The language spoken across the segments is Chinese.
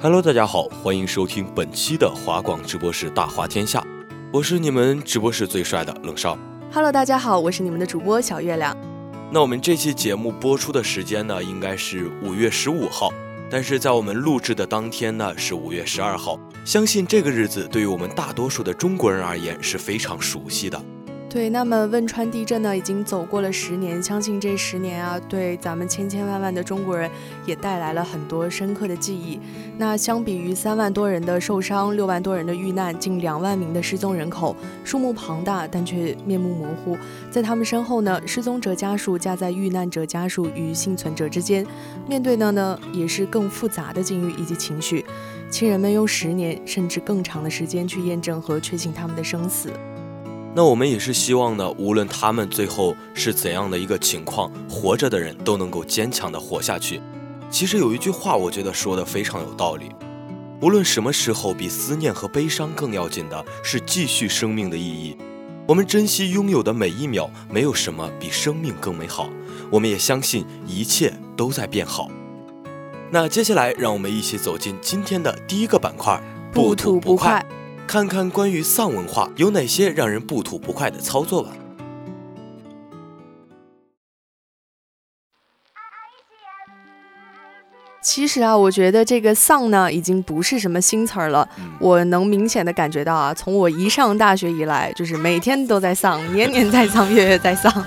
Hello，大家好，欢迎收听本期的华广直播室大话天下，我是你们直播室最帅的冷少。Hello，大家好，我是你们的主播小月亮。那我们这期节目播出的时间呢，应该是五月十五号，但是在我们录制的当天呢，是五月十二号。相信这个日子对于我们大多数的中国人而言是非常熟悉的。对，那么汶川地震呢，已经走过了十年，相信这十年啊，对咱们千千万万的中国人也带来了很多深刻的记忆。那相比于三万多人的受伤，六万多人的遇难，近两万名的失踪人口，数目庞大，但却面目模糊。在他们身后呢，失踪者家属夹在遇难者家属与幸存者之间，面对的呢，也是更复杂的境遇以及情绪。亲人们用十年甚至更长的时间去验证和确信他们的生死。那我们也是希望呢，无论他们最后是怎样的一个情况，活着的人都能够坚强的活下去。其实有一句话，我觉得说的非常有道理。无论什么时候，比思念和悲伤更要紧的是继续生命的意义。我们珍惜拥有的每一秒，没有什么比生命更美好。我们也相信一切都在变好。那接下来，让我们一起走进今天的第一个板块——不吐不快，看看关于丧文化有哪些让人不吐不快的操作吧。其实啊，我觉得这个丧呢，已经不是什么新词儿了。我能明显的感觉到啊，从我一上大学以来，就是每天都在丧，年年在丧，月月在丧。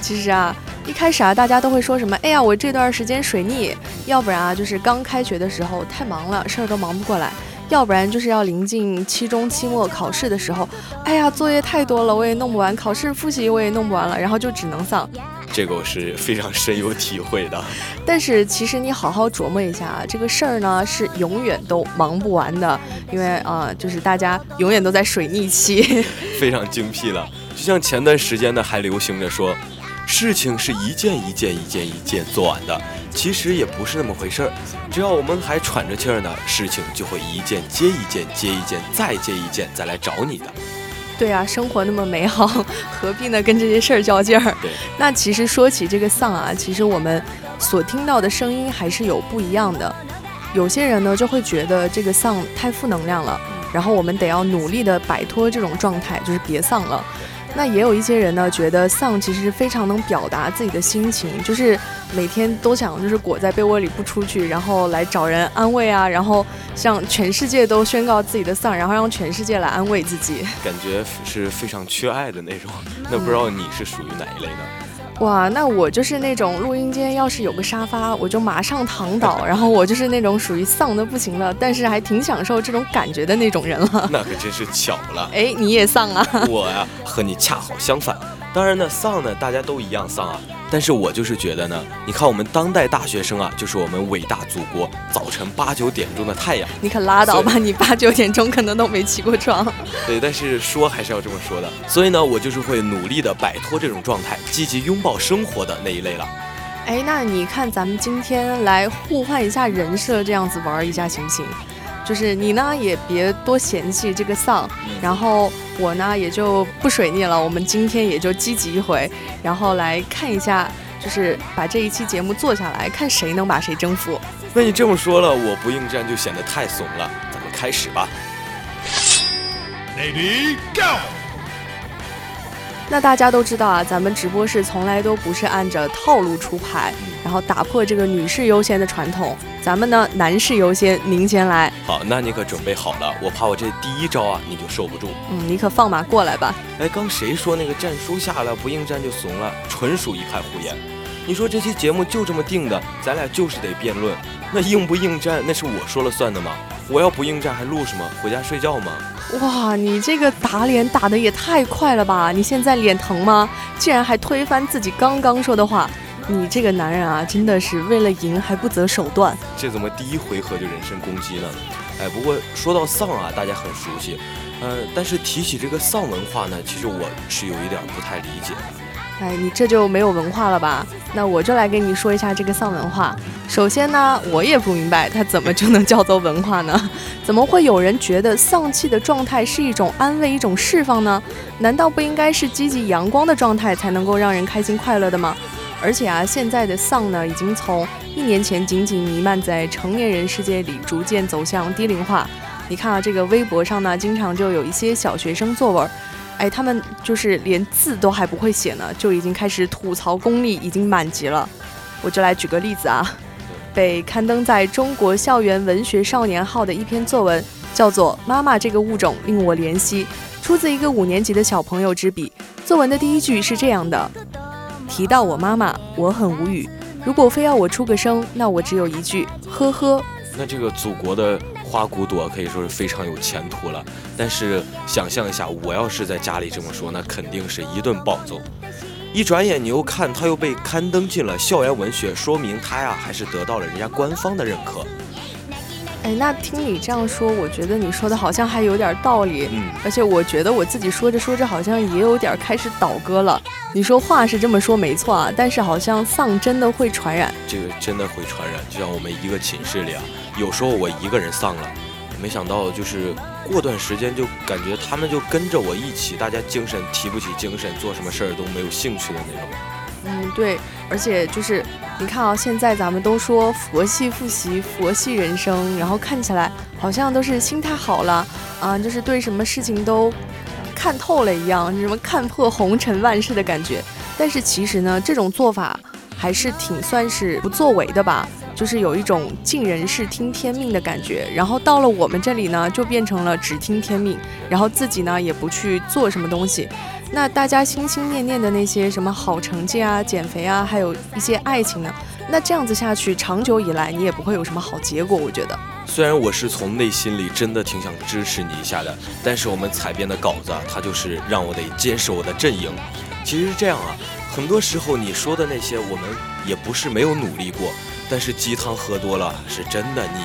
其实啊，一开始啊，大家都会说什么？哎呀，我这段时间水逆，要不然啊，就是刚开学的时候太忙了，事儿都忙不过来。要不然就是要临近期中、期末考试的时候，哎呀，作业太多了，我也弄不完；考试复习我也弄不完了，然后就只能丧。这个我是非常深有体会的。但是其实你好好琢磨一下啊，这个事儿呢是永远都忙不完的，因为啊，就是大家永远都在水逆期。非常精辟了，就像前段时间呢还流行着说，事情是一件一件一件一件做完的。其实也不是那么回事儿，只要我们还喘着气儿呢，事情就会一件接一件，接一件再接一件，再来找你的。对啊，生活那么美好，何必呢跟这些事儿较劲儿？对。那其实说起这个丧啊，其实我们所听到的声音还是有不一样的。有些人呢就会觉得这个丧太负能量了，然后我们得要努力的摆脱这种状态，就是别丧了。那也有一些人呢，觉得丧其实是非常能表达自己的心情，就是每天都想就是裹在被窝里不出去，然后来找人安慰啊，然后向全世界都宣告自己的丧，然后让全世界来安慰自己，感觉是非常缺爱的那种。那不知道你是属于哪一类呢？哇，那我就是那种录音间要是有个沙发，我就马上躺倒，然后我就是那种属于丧的不行了，但是还挺享受这种感觉的那种人了。那可真是巧了，哎，你也丧啊？我呀，和你恰好相反。当然呢，丧呢，大家都一样丧啊。但是我就是觉得呢，你看我们当代大学生啊，就是我们伟大祖国早晨八九点钟的太阳。你可拉倒吧，你八九点钟可能都没起过床。对，但是说还是要这么说的。所以呢，我就是会努力的摆脱这种状态，积极拥抱生活的那一类了。哎，那你看咱们今天来互换一下人设，这样子玩一下行不行？就是你呢，也别多嫌弃这个丧，然后我呢也就不水逆了。我们今天也就积极一回，然后来看一下，就是把这一期节目做下来，看谁能把谁征服。那你这么说了，我不应战就显得太怂了。咱们开始吧。Lady Go。那大家都知道啊，咱们直播室从来都不是按着套路出牌，然后打破这个女士优先的传统。咱们呢，男士优先，您先来。好，那你可准备好了？我怕我这第一招啊，你就受不住。嗯，你可放马过来吧。哎，刚谁说那个战书下了不应战就怂了？纯属一派胡言。你说这期节目就这么定的，咱俩就是得辩论。那应不应战，那是我说了算的吗？我要不应战还录什么？回家睡觉吗？哇，你这个打脸打的也太快了吧！你现在脸疼吗？竟然还推翻自己刚刚说的话，你这个男人啊，真的是为了赢还不择手段。这怎么第一回合就人身攻击呢？哎，不过说到丧啊，大家很熟悉，呃，但是提起这个丧文化呢，其实我是有一点不太理解。哎，你这就没有文化了吧？那我就来给你说一下这个丧文化。首先呢，我也不明白它怎么就能叫做文化呢？怎么会有人觉得丧气的状态是一种安慰、一种释放呢？难道不应该是积极阳光的状态才能够让人开心快乐的吗？而且啊，现在的丧呢，已经从一年前仅仅弥漫在成年人世界里，逐渐走向低龄化。你看啊，这个微博上呢，经常就有一些小学生作文。哎，他们就是连字都还不会写呢，就已经开始吐槽功力已经满级了。我就来举个例子啊，被刊登在中国校园文学少年号的一篇作文，叫做《妈妈这个物种令我怜惜》，出自一个五年级的小朋友之笔。作文的第一句是这样的：提到我妈妈，我很无语。如果非要我出个声，那我只有一句：呵呵。那这个祖国的。花骨朵可以说是非常有前途了，但是想象一下，我要是在家里这么说，那肯定是一顿暴揍。一转眼，你又看他又被刊登进了校园文学，说明他呀还是得到了人家官方的认可。哎，那听你这样说，我觉得你说的好像还有点道理。嗯，而且我觉得我自己说着说着，好像也有点开始倒戈了。你说话是这么说没错啊，但是好像丧真的会传染。这个真的会传染，就像我们一个寝室里啊，有时候我一个人丧了，没想到就是过段时间就感觉他们就跟着我一起，大家精神提不起精神，做什么事儿都没有兴趣的那种。嗯，对，而且就是你看啊，现在咱们都说佛系复习、佛系人生，然后看起来好像都是心态好了啊，就是对什么事情都看透了一样，什么看破红尘万事的感觉。但是其实呢，这种做法还是挺算是不作为的吧，就是有一种尽人事听天命的感觉。然后到了我们这里呢，就变成了只听天命，然后自己呢也不去做什么东西。那大家心心念念的那些什么好成绩啊、减肥啊，还有一些爱情呢？那这样子下去，长久以来你也不会有什么好结果。我觉得，虽然我是从内心里真的挺想支持你一下的，但是我们采编的稿子，它就是让我得坚守我的阵营。其实是这样啊，很多时候你说的那些，我们也不是没有努力过，但是鸡汤喝多了是真的腻。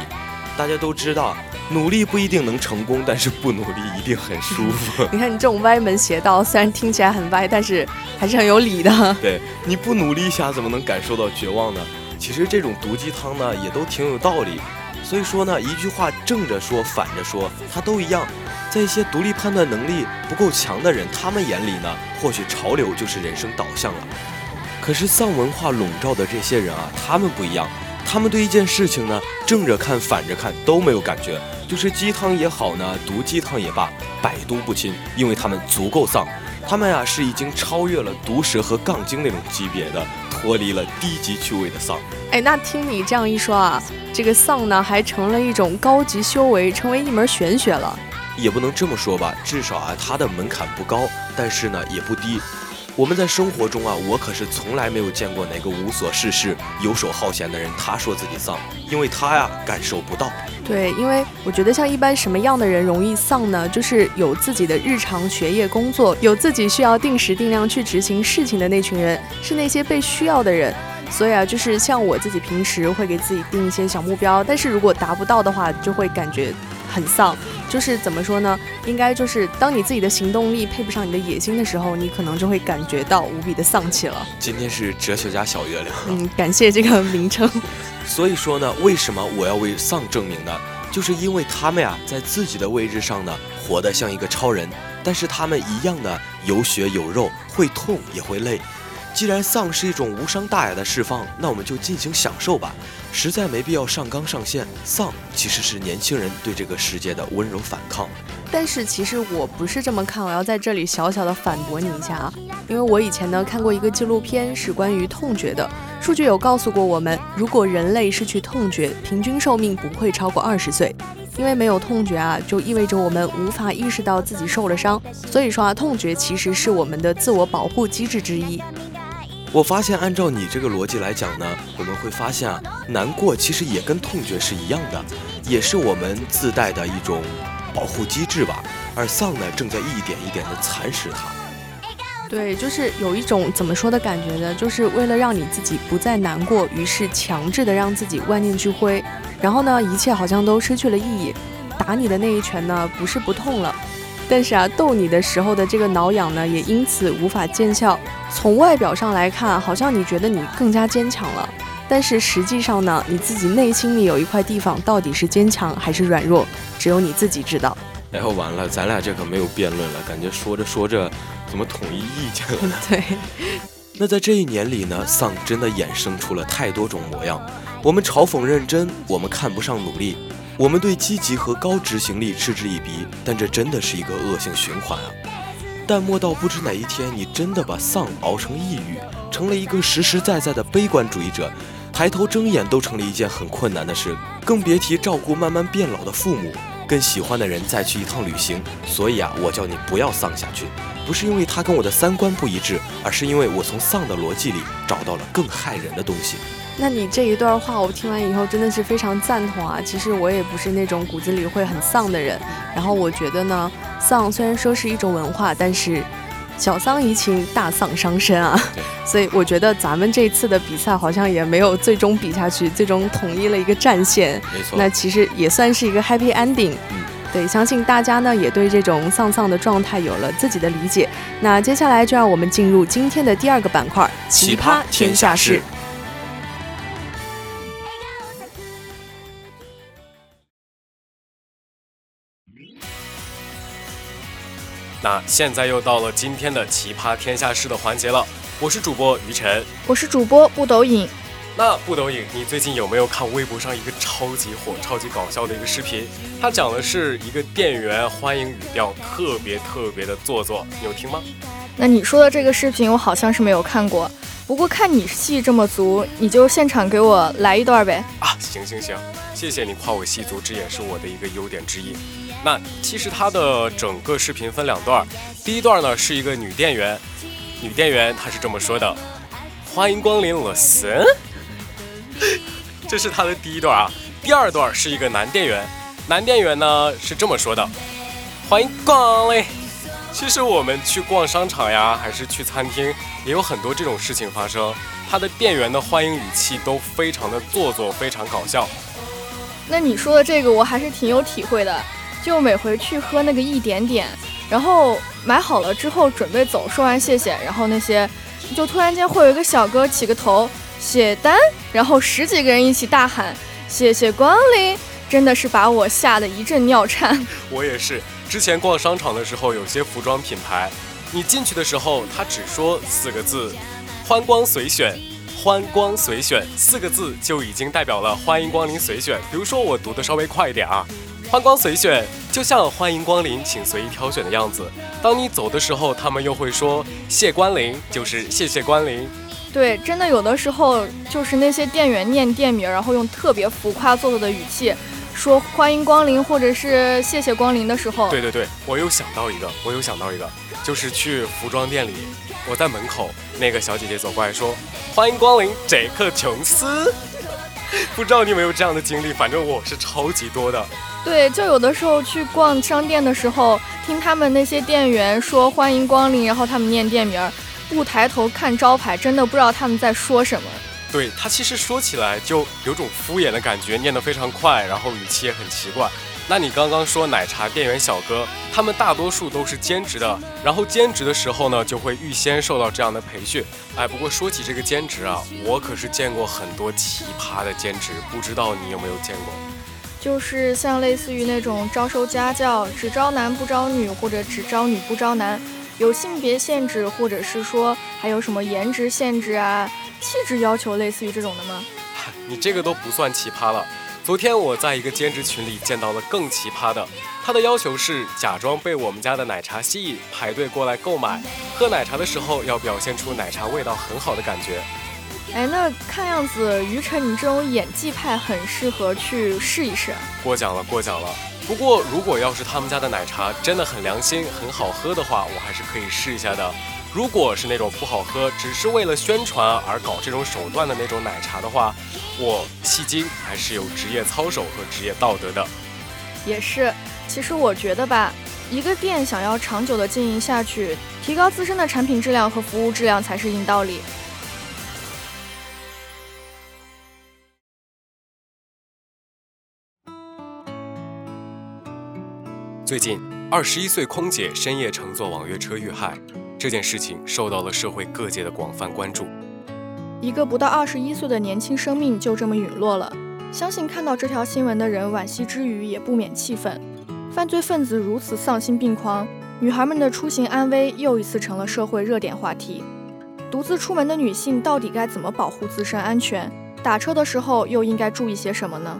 大家都知道。努力不一定能成功，但是不努力一定很舒服。你看你这种歪门邪道，虽然听起来很歪，但是还是很有理的。对，你不努力一下，怎么能感受到绝望呢？其实这种毒鸡汤呢，也都挺有道理。所以说呢，一句话正着说，反着说，它都一样。在一些独立判断能力不够强的人，他们眼里呢，或许潮流就是人生导向了。可是丧文化笼罩的这些人啊，他们不一样。他们对一件事情呢，正着看、反着看都没有感觉。就是鸡汤也好呢，毒鸡汤也罢，百毒不侵，因为他们足够丧。他们呀是已经超越了毒蛇和杠精那种级别的，脱离了低级趣味的丧。哎，那听你这样一说啊，这个丧呢还成了一种高级修为，成为一门玄学了。也不能这么说吧，至少啊它的门槛不高，但是呢也不低。我们在生活中啊，我可是从来没有见过哪个无所事事、游手好闲的人，他说自己丧，因为他呀感受不到。对，因为我觉得像一般什么样的人容易丧呢？就是有自己的日常学业工作，有自己需要定时定量去执行事情的那群人，是那些被需要的人。所以啊，就是像我自己平时会给自己定一些小目标，但是如果达不到的话，就会感觉很丧。就是怎么说呢？应该就是当你自己的行动力配不上你的野心的时候，你可能就会感觉到无比的丧气了。今天是哲学家小月亮。嗯，感谢这个名称。所以说呢，为什么我要为丧证明呢？就是因为他们呀，在自己的位置上呢，活得像一个超人，但是他们一样的有血有肉，会痛也会累。既然丧是一种无伤大雅的释放，那我们就尽情享受吧，实在没必要上纲上线。丧其实是年轻人对这个世界的温柔反抗。但是其实我不是这么看，我要在这里小小的反驳你一下啊，因为我以前呢看过一个纪录片，是关于痛觉的，数据有告诉过我们，如果人类失去痛觉，平均寿命不会超过二十岁。因为没有痛觉啊，就意味着我们无法意识到自己受了伤。所以说啊，痛觉其实是我们的自我保护机制之一。我发现，按照你这个逻辑来讲呢，我们会发现啊，难过其实也跟痛觉是一样的，也是我们自带的一种保护机制吧。而丧呢，正在一点一点的蚕食它。对，就是有一种怎么说的感觉呢？就是为了让你自己不再难过，于是强制的让自己万念俱灰。然后呢，一切好像都失去了意义。打你的那一拳呢，不是不痛了，但是啊，逗你的时候的这个挠痒呢，也因此无法见效。从外表上来看，好像你觉得你更加坚强了，但是实际上呢，你自己内心里有一块地方到底是坚强还是软弱，只有你自己知道。然后完了，咱俩这可没有辩论了，感觉说着说着，怎么统一意见了呢？对。那在这一年里呢，丧真的衍生出了太多种模样。我们嘲讽认真，我们看不上努力，我们对积极和高执行力嗤之以鼻。但这真的是一个恶性循环啊！淡漠到不知哪一天你真的把丧熬成抑郁，成了一个实实在在的悲观主义者，抬头睁眼都成了一件很困难的事，更别提照顾慢慢变老的父母，跟喜欢的人再去一趟旅行。所以啊，我叫你不要丧下去，不是因为他跟我的三观不一致，而是因为我从丧的逻辑里找到了更害人的东西。那你这一段话我听完以后真的是非常赞同啊！其实我也不是那种骨子里会很丧的人。然后我觉得呢，丧虽然说是一种文化，但是小丧怡情，大丧伤身啊。所以我觉得咱们这次的比赛好像也没有最终比下去，最终统一了一个战线。没错。那其实也算是一个 happy ending。嗯。对，相信大家呢也对这种丧丧的状态有了自己的理解。那接下来就让我们进入今天的第二个板块——奇葩天下事。那现在又到了今天的奇葩天下事的环节了，我是主播于晨，我是主播不抖影。那不抖影，你最近有没有看微博上一个超级火、超级搞笑的一个视频？它讲的是一个店员欢迎语调特别特别的做作，你有听吗？那你说的这个视频我好像是没有看过，不过看你戏这么足，你就现场给我来一段呗。啊，行行行，谢谢你夸我戏足，这也是我的一个优点之一。那其实它的整个视频分两段，第一段呢是一个女店员，女店员她是这么说的：“欢迎光临我森。” 这是他的第一段啊。第二段是一个男店员，男店员呢是这么说的：“欢迎光临。”其实我们去逛商场呀，还是去餐厅，也有很多这种事情发生。他的店员的欢迎语气都非常的做作，非常搞笑。那你说的这个我还是挺有体会的。就每回去喝那个一点点，然后买好了之后准备走，说完谢谢，然后那些就突然间会有一个小哥起个头写单，然后十几个人一起大喊谢谢光临，真的是把我吓得一阵尿颤。我也是，之前逛商场的时候，有些服装品牌，你进去的时候他只说四个字，欢光随选，欢光随选四个字就已经代表了欢迎光临随选。比如说我读的稍微快一点啊。欢光随选，就像欢迎光临，请随意挑选的样子。当你走的时候，他们又会说谢光临，就是谢谢光临。对，真的有的时候就是那些店员念店名，然后用特别浮夸做作的语气说欢迎光临或者是谢谢光临的时候。对对对，我又想到一个，我又想到一个，就是去服装店里，我在门口，那个小姐姐走过来说欢迎光临杰克琼斯。不知道你有没有这样的经历，反正我是超级多的。对，就有的时候去逛商店的时候，听他们那些店员说欢迎光临，然后他们念店名，不抬头看招牌，真的不知道他们在说什么。对他其实说起来就有种敷衍的感觉，念得非常快，然后语气也很奇怪。那你刚刚说奶茶店员小哥，他们大多数都是兼职的，然后兼职的时候呢，就会预先受到这样的培训。哎，不过说起这个兼职啊，我可是见过很多奇葩的兼职，不知道你有没有见过？就是像类似于那种招收家教，只招男不招女，或者只招女不招男，有性别限制，或者是说还有什么颜值限制啊、气质要求，类似于这种的吗？你这个都不算奇葩了。昨天我在一个兼职群里见到了更奇葩的，他的要求是假装被我们家的奶茶吸引，排队过来购买。喝奶茶的时候要表现出奶茶味道很好的感觉。哎，那看样子于晨你这种演技派很适合去试一试。过奖了，过奖了。不过，如果要是他们家的奶茶真的很良心、很好喝的话，我还是可以试一下的。如果是那种不好喝，只是为了宣传而搞这种手段的那种奶茶的话，我迄今还是有职业操守和职业道德的。也是，其实我觉得吧，一个店想要长久的经营下去，提高自身的产品质量和服务质量才是硬道理。最近，二十一岁空姐深夜乘坐网约车遇害，这件事情受到了社会各界的广泛关注。一个不到二十一岁的年轻生命就这么陨落了，相信看到这条新闻的人惋惜之余也不免气愤。犯罪分子如此丧心病狂，女孩们的出行安危又一次成了社会热点话题。独自出门的女性到底该怎么保护自身安全？打车的时候又应该注意些什么呢？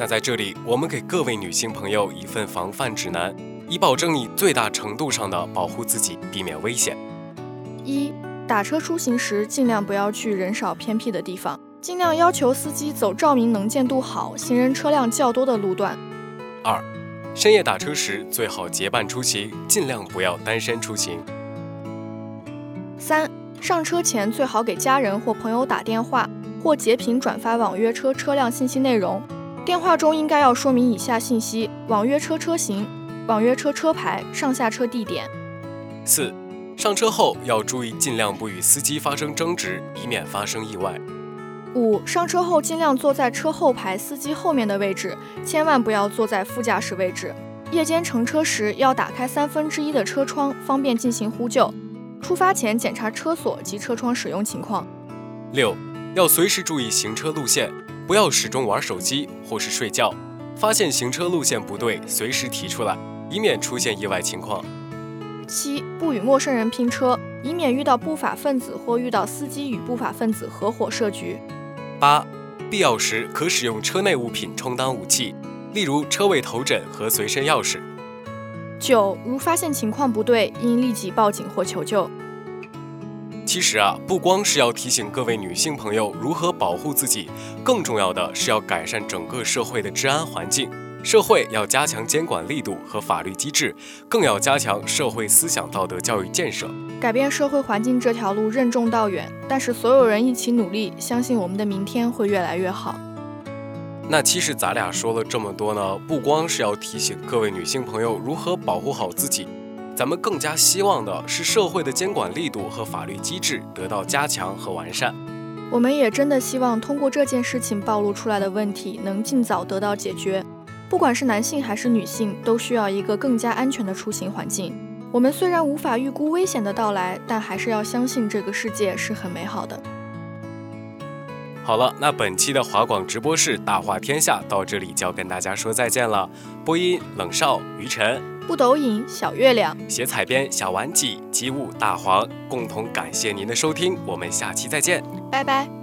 那在这里，我们给各位女性朋友一份防范指南，以保证你最大程度上的保护自己，避免危险。一、打车出行时尽量不要去人少偏僻的地方，尽量要求司机走照明能见度好、行人车辆较多的路段。二、深夜打车时最好结伴出行，尽量不要单身出行。三、上车前最好给家人或朋友打电话，或截屏转发网约车车辆信息内容。电话中应该要说明以下信息：网约车车型、网约车车牌、上下车地点。四、上车后要注意，尽量不与司机发生争执，以免发生意外。五、上车后尽量坐在车后排司机后面的位置，千万不要坐在副驾驶位置。夜间乘车时要打开三分之一的车窗，方便进行呼救。出发前检查车锁及车窗使用情况。六、要随时注意行车路线。不要始终玩手机或是睡觉，发现行车路线不对，随时提出来，以免出现意外情况。七，不与陌生人拼车，以免遇到不法分子或遇到司机与不法分子合伙设局。八，必要时可使用车内物品充当武器，例如车位头枕和随身钥匙。九，如发现情况不对，应立即报警或求救。其实啊，不光是要提醒各位女性朋友如何保护自己，更重要的是要改善整个社会的治安环境。社会要加强监管力度和法律机制，更要加强社会思想道德教育建设。改变社会环境这条路任重道远，但是所有人一起努力，相信我们的明天会越来越好。那其实咱俩说了这么多呢，不光是要提醒各位女性朋友如何保护好自己。咱们更加希望的是社会的监管力度和法律机制得到加强和完善。我们也真的希望通过这件事情暴露出来的问题能尽早得到解决。不管是男性还是女性，都需要一个更加安全的出行环境。我们虽然无法预估危险的到来，但还是要相信这个世界是很美好的。好了，那本期的华广直播室大话天下到这里就要跟大家说再见了。播音冷少于晨。不抖影小月亮，写彩编小丸子机务大黄，共同感谢您的收听，我们下期再见，拜拜。